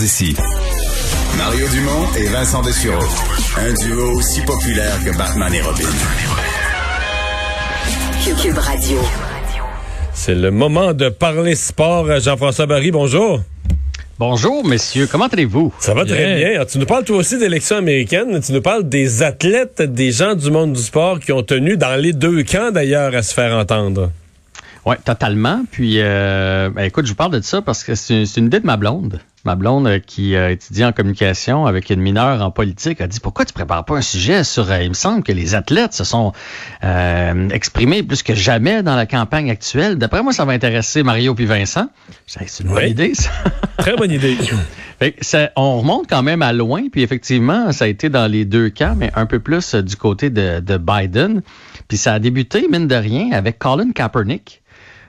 d'ici. Mario Dumont et Vincent Dessureau. Un duo aussi populaire que Batman et Robin. Cube Radio. C'est le moment de parler sport. Jean-François Barry, bonjour. Bonjour, messieurs. Comment allez-vous? Ça va très bien. tu nous parles toi aussi d'élections américaines. Tu nous parles des athlètes, des gens du monde du sport qui ont tenu dans les deux camps d'ailleurs à se faire entendre. Oui, totalement. Puis, euh, ben, écoute, je vous parle de ça parce que c'est une idée de ma blonde. Ma blonde euh, qui a étudié en communication avec une mineure en politique a dit pourquoi tu prépares pas un sujet sur euh, il me semble que les athlètes se sont exprimés plus que jamais dans la campagne actuelle. D'après moi ça va intéresser Mario puis Vincent. C'est une bonne idée ça. Très bonne idée. on remonte quand même à loin puis effectivement ça a été dans les deux cas mais un peu plus du côté de, de Biden. Puis ça a débuté mine de rien avec Colin Kaepernick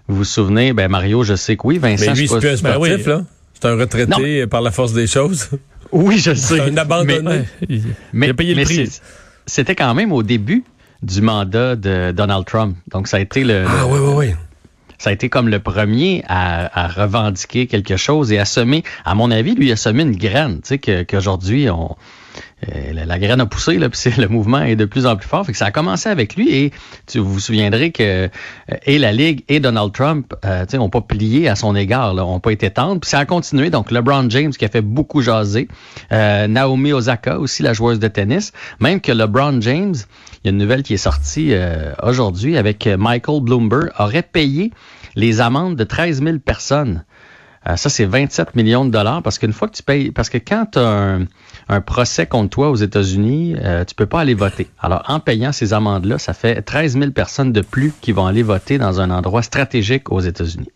vous vous souvenez, ben Mario, je sais que oui, Vincent. Mais lui, c'est plus un sportif, ben là. C'est un retraité par la force des choses? Oui, je sais. C'est un abandonné? Mais, il a payé le prix. C'était quand même au début du mandat de Donald Trump. Donc, ça a été le. Ah, oui, oui, oui. Ça a été comme le premier à, revendiquer quelque chose et à semer, à mon avis, lui, a semé une graine, tu sais, qu'aujourd'hui, on, euh, la, graine a poussé, puis le mouvement est de plus en plus fort. Fait que ça a commencé avec lui et tu, vous vous souviendrez que euh, et la Ligue et Donald Trump euh, n'ont pas plié à son égard, n'ont pas été tendres. Puis ça a continué. Donc LeBron James qui a fait beaucoup jaser, euh, Naomi Osaka aussi, la joueuse de tennis. Même que LeBron James, il y a une nouvelle qui est sortie aujourd'hui avec Michael Bloomberg, aurait payé les amendes de 13 000 personnes. Ça, c'est 27 millions de dollars parce qu'une fois que tu payes, parce que quand tu as un, un procès contre toi aux États-Unis, euh, tu peux pas aller voter. Alors, en payant ces amendes-là, ça fait 13 000 personnes de plus qui vont aller voter dans un endroit stratégique aux États-Unis.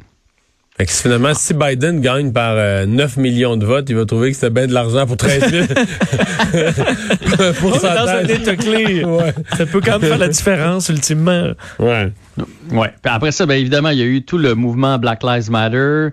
Fait que finalement, si Biden gagne par 9 euh, millions de votes, il va trouver que c'est bien de l'argent pour 13 000. pour dans un état clé. Ça peut quand même faire la différence, ultimement. Ouais. Ouais. après ça, bien évidemment, il y a eu tout le mouvement Black Lives Matter.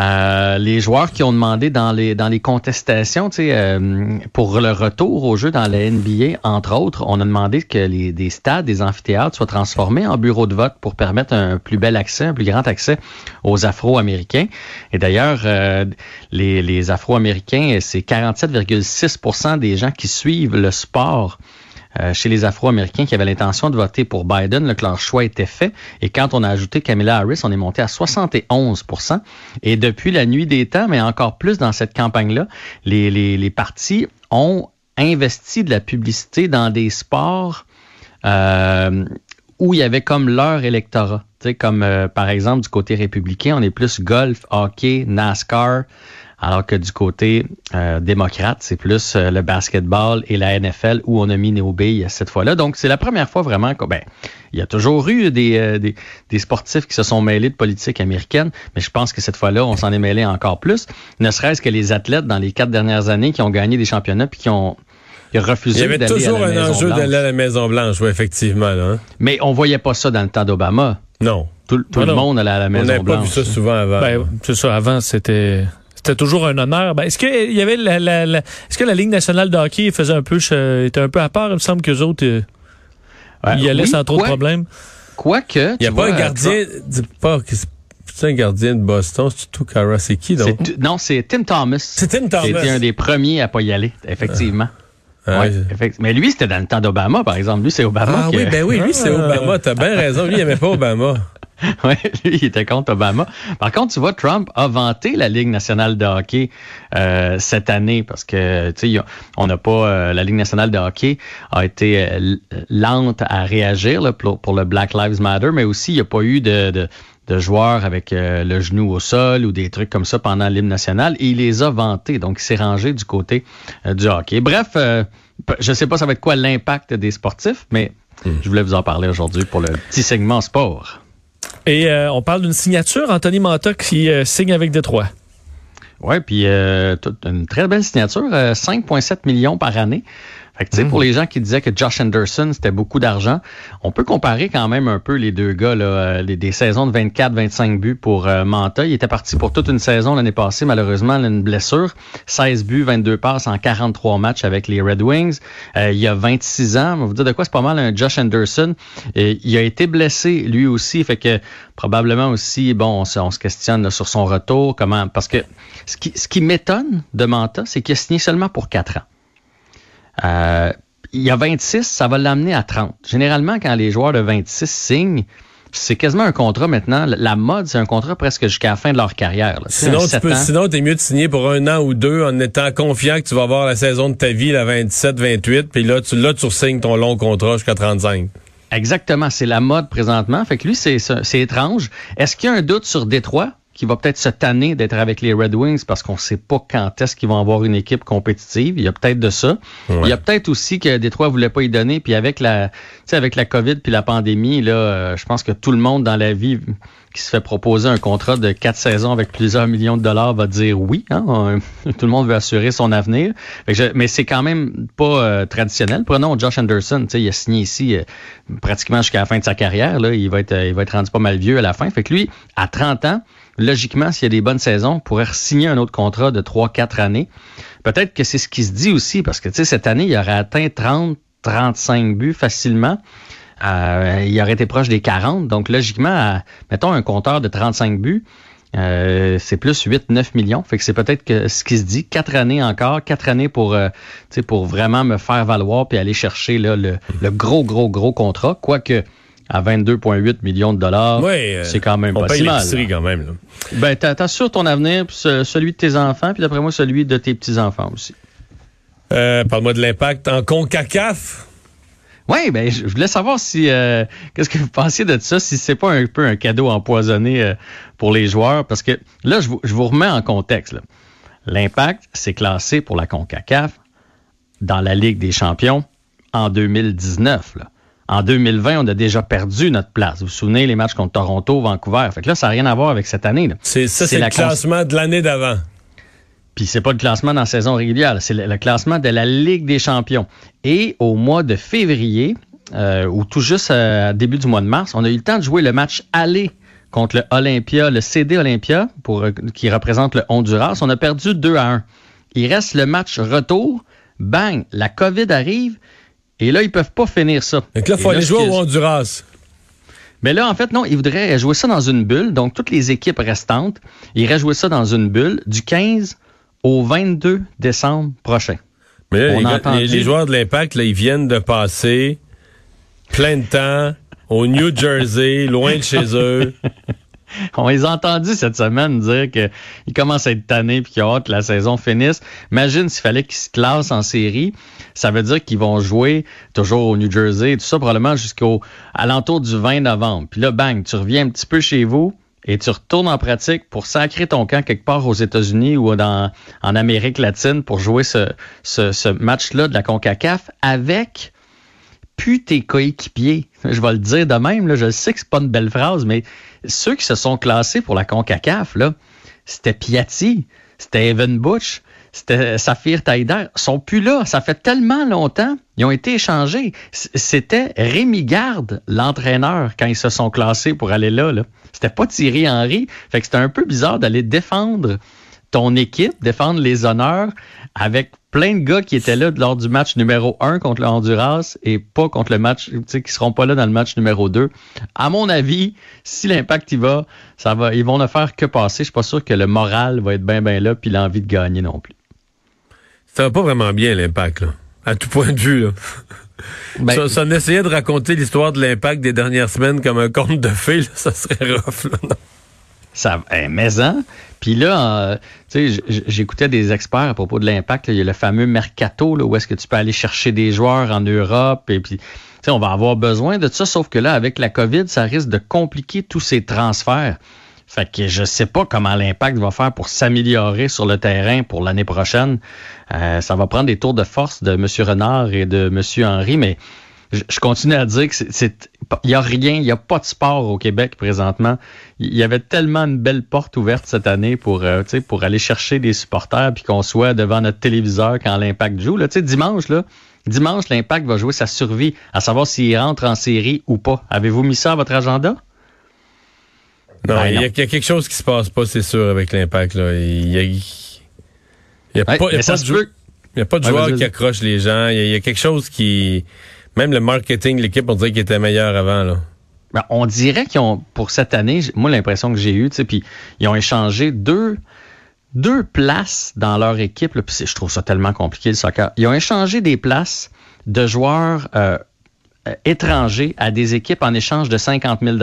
Euh, les joueurs qui ont demandé dans les dans les contestations, euh, pour le retour au jeu dans la NBA, entre autres, on a demandé que les des stades, des amphithéâtres soient transformés en bureaux de vote pour permettre un plus bel accès, un plus grand accès aux Afro-Américains. Et d'ailleurs, euh, les, les Afro-Américains, c'est 47,6% des gens qui suivent le sport euh, chez les Afro-Américains qui avaient l'intention de voter pour Biden, que leur choix était fait. Et quand on a ajouté Kamala Harris, on est monté à 71% Et depuis la nuit des temps, mais encore plus dans cette campagne-là, les, les, partis ont investi de la publicité dans des sports euh, où il y avait comme leur électorat. sais, comme euh, par exemple du côté républicain, on est plus golf, hockey, NASCAR, alors que du côté euh, démocrate, c'est plus euh, le basketball et la NFL où on a mis Néobé cette fois-là. Donc, c'est la première fois vraiment que, ben, il y a toujours eu des, euh, des, des, sportifs qui se sont mêlés de politique américaine, mais je pense que cette fois-là, on s'en est mêlé encore plus. Ne serait-ce que les athlètes dans les quatre dernières années qui ont gagné des championnats puis qui ont refusé Il y avait toujours un enjeu d'aller à la Maison Blanche, oui, effectivement. Hein. Mais on voyait pas ça dans le temps d'Obama. Non. Tout, le monde allait à la Maison Blanche. On n'avait pas vu ça souvent avant. Ben, c'est ça. Avant, c'était c'était toujours un honneur. Ben, est-ce que il y avait la, la, est-ce que la Ligue nationale de hockey faisait un peu était un peu à part? Il me semble que les autres euh, y allaient sans trop de problèmes. Quoique. Il n'y a pas un gardien. Dis pas c'est un gardien de Boston, c'est tout Cara, c'est qui donc? Non, c'est Tim Thomas. C'est Tim Thomas. C'était un des premiers à pas y aller, effectivement. Ah. Ouais, Mais lui, c'était dans le temps d'Obama, par exemple. Lui, c'est Obama. Ah oui, ben oui, lui, c'est ah. Obama. T'as bien raison. Lui, il n'aimait pas Obama. oui, lui, il était contre Obama. Par contre, tu vois, Trump a vanté la Ligue nationale de hockey euh, cette année parce que, tu sais, on n'a pas... Euh, la Ligue nationale de hockey a été euh, lente à réagir là, pour, pour, le Black Lives Matter, mais aussi, il n'y a pas eu de, de de joueurs avec le genou au sol ou des trucs comme ça pendant l'hymne national et il les a vantés. Donc, il s'est rangé du côté du hockey. Bref, je ne sais pas ça va être quoi l'impact des sportifs, mais hmm. je voulais vous en parler aujourd'hui pour le petit segment sport. Et euh, on parle d'une signature, Anthony Manta qui euh, signe avec Détroit. Oui, puis euh, une très belle signature, 5,7 millions par année. Fait que, pour les gens qui disaient que Josh Anderson, c'était beaucoup d'argent, on peut comparer quand même un peu les deux gars, là, euh, des saisons de 24-25 buts pour euh, Manta. Il était parti pour toute une saison l'année passée, malheureusement, une blessure. 16 buts, 22 passes en 43 matchs avec les Red Wings. Euh, il y a 26 ans, vous dire de quoi c'est pas mal un Josh Anderson. Et il a été blessé lui aussi, fait que probablement aussi, bon, on se, questionne sur son retour, comment, parce que ce qui, ce qui m'étonne de Manta, c'est qu'il a signé seulement pour 4 ans. Euh, il y a 26, ça va l'amener à 30. Généralement, quand les joueurs de 26 signent, c'est quasiment un contrat maintenant. La mode, c'est un contrat presque jusqu'à la fin de leur carrière. Sinon, tu peux, sinon, t'es mieux de signer pour un an ou deux en étant confiant que tu vas avoir la saison de ta vie, la 27, 28, puis là, tu, là, tu signes ton long contrat jusqu'à 35. Exactement, c'est la mode présentement. Fait que lui, c'est étrange. Est-ce qu'il y a un doute sur Détroit? Qui va peut-être se tanner d'être avec les Red Wings parce qu'on ne sait pas quand est-ce qu'ils vont avoir une équipe compétitive. Il y a peut-être de ça. Il y a peut-être aussi que Détroit voulait pas y donner. Puis avec la, avec la COVID puis la pandémie, là, euh, je pense que tout le monde dans la vie qui se fait proposer un contrat de quatre saisons avec plusieurs millions de dollars va dire oui. Hein? tout le monde veut assurer son avenir. mais c'est quand même pas euh, traditionnel. Prenons Josh Anderson. Il a signé ici euh, pratiquement jusqu'à la fin de sa carrière. Là. Il, va être, il va être rendu pas mal vieux à la fin. Fait que lui, à 30 ans, logiquement, s'il y a des bonnes saisons, pourrait signer un autre contrat de 3-4 années. Peut-être que c'est ce qui se dit aussi, parce que cette année, il aurait atteint 30, 35 buts facilement. Euh, il aurait été proche des 40. Donc, logiquement, mettons un compteur de 35 buts, euh, c'est plus 8-9 millions. Fait que c'est peut-être ce qui se dit. Quatre années encore, quatre années pour, euh, pour vraiment me faire valoir puis aller chercher le, le gros, gros, gros contrat. Quoique à 22,8 millions de dollars, euh, c'est quand même pas si mal. quand même. Là. Ben, t'assures ton avenir, puis celui de tes enfants, puis d'après moi, celui de tes petits-enfants aussi. Euh, Parle-moi de l'impact en CONCACAF. Oui, ben je voulais savoir si euh, qu'est-ce que vous pensiez de ça, si c'est pas un peu un cadeau empoisonné euh, pour les joueurs, parce que là, je vous, je vous remets en contexte. L'impact, c'est classé pour la CONCACAF dans la Ligue des champions en 2019. Là. En 2020, on a déjà perdu notre place. Vous vous souvenez les matchs contre Toronto, Vancouver. Fait que là, ça n'a rien à voir avec cette année. C'est ça, c'est le classement de l'année d'avant. Puis c'est pas le classement dans la saison régulière, c'est le, classement de la Ligue des champions. Et au mois de février, euh, ou tout juste à début du mois de mars, on a eu le temps de jouer le match aller contre le Olympia, le CD Olympia, pour, euh, qui représente le Honduras. On a perdu 2 à 1. Il reste le match retour. Bang, la COVID arrive. Et là, ils peuvent pas finir ça. Donc là, il faut aller jouer au Honduras. Mais là, en fait, non, ils voudraient jouer ça dans une bulle. Donc, toutes les équipes restantes, ils iraient jouer ça dans une bulle du 15 au 22 décembre prochain. Mais là, les, les, joueurs de l'Impact, là, ils viennent de passer plein de temps au New Jersey, loin de chez eux. On les a entendus cette semaine dire qu'ils commencent à être tannés et qu'ils ont hâte que la saison finisse. Imagine s'il fallait qu'ils se classent en série. Ça veut dire qu'ils vont jouer toujours au New Jersey, tout ça probablement jusqu'au alentour du 20 novembre. Puis là, bang, tu reviens un petit peu chez vous et tu retournes en pratique pour sacrer ton camp quelque part aux États-Unis ou dans, en Amérique latine pour jouer ce, ce, ce match-là de la CONCACAF avec plus tes coéquipiers. Je vais le dire de même, là, je sais que c'est pas une belle phrase, mais ceux qui se sont classés pour la CONCACAF, c'était Piatti, c'était Evan Butch, c'était Saphir Taider, sont plus là. Ça fait tellement longtemps. Ils ont été échangés. C'était Rémi Garde, l'entraîneur, quand ils se sont classés pour aller là. là. C'était pas Thierry Henry. Fait que c'était un peu bizarre d'aller défendre ton équipe, défendre les honneurs avec plein de gars qui étaient là lors du match numéro 1 contre le Honduras et pas contre le match, tu sais, qui seront pas là dans le match numéro 2. À mon avis, si l'impact y va, ça va, ils vont ne faire que passer. Je suis pas sûr que le moral va être bien, bien là puis l'envie de gagner non plus. Ça va pas vraiment bien l'impact, là. À tout point de vue, là. Ben, ça, on essayait de raconter l'histoire de l'impact des dernières semaines comme un conte de fées, ça serait rough, là, non? Ça, eh, mais hein? Puis là, euh, j'écoutais des experts à propos de l'impact. Il y a le fameux mercato, là, où est-ce que tu peux aller chercher des joueurs en Europe. Et puis, on va avoir besoin de ça. Sauf que là, avec la COVID, ça risque de compliquer tous ces transferts. Fait que je sais pas comment l'impact va faire pour s'améliorer sur le terrain pour l'année prochaine. Euh, ça va prendre des tours de force de M. Renard et de M. Henry, mais je, continue à dire que c'est, il y a rien, il y a pas de sport au Québec présentement. Il y avait tellement une belle porte ouverte cette année pour, euh, pour aller chercher des supporters puis qu'on soit devant notre téléviseur quand l'Impact joue. Là, dimanche, là, dimanche, l'Impact va jouer sa survie, à savoir s'il rentre en série ou pas. Avez-vous mis ça à votre agenda? Non, ben il y, a quelque chose qui se passe pas, c'est sûr, avec l'Impact. Il y a, il y a pas, il y a pas de, joueurs qui accrochent les gens. Il y, a quelque chose qui même le marketing, l'équipe, on dirait qu'il était meilleur avant, là. Ben, on dirait qu'ils ont, pour cette année, moi, l'impression que j'ai eue, tu sais, puis ils ont échangé deux, deux places dans leur équipe. Là, je trouve ça tellement compliqué, le soccer. Ils ont échangé des places de joueurs euh, euh, étrangers à des équipes en échange de 50 000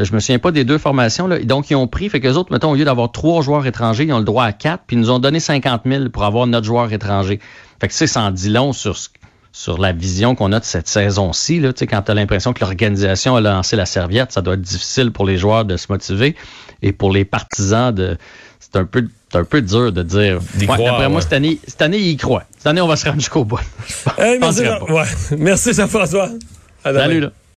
je me souviens pas des deux formations. Là. Donc, ils ont pris, fait que les autres, mettons, au lieu d'avoir trois joueurs étrangers, ils ont le droit à quatre, puis ils nous ont donné 50 000 pour avoir notre joueur étranger. Fait que, ça en dit long sur ce sur la vision qu'on a de cette saison-ci. Là, quand tu as l'impression que l'organisation a lancé la serviette, ça doit être difficile pour les joueurs de se motiver et pour les partisans de. C'est un peu un peu dur de dire. Ouais, moi, cette année, cette année, il croit. Cette année, on va se rendre jusqu'au bout. merci, ouais. merci Jean-François. Salut, là.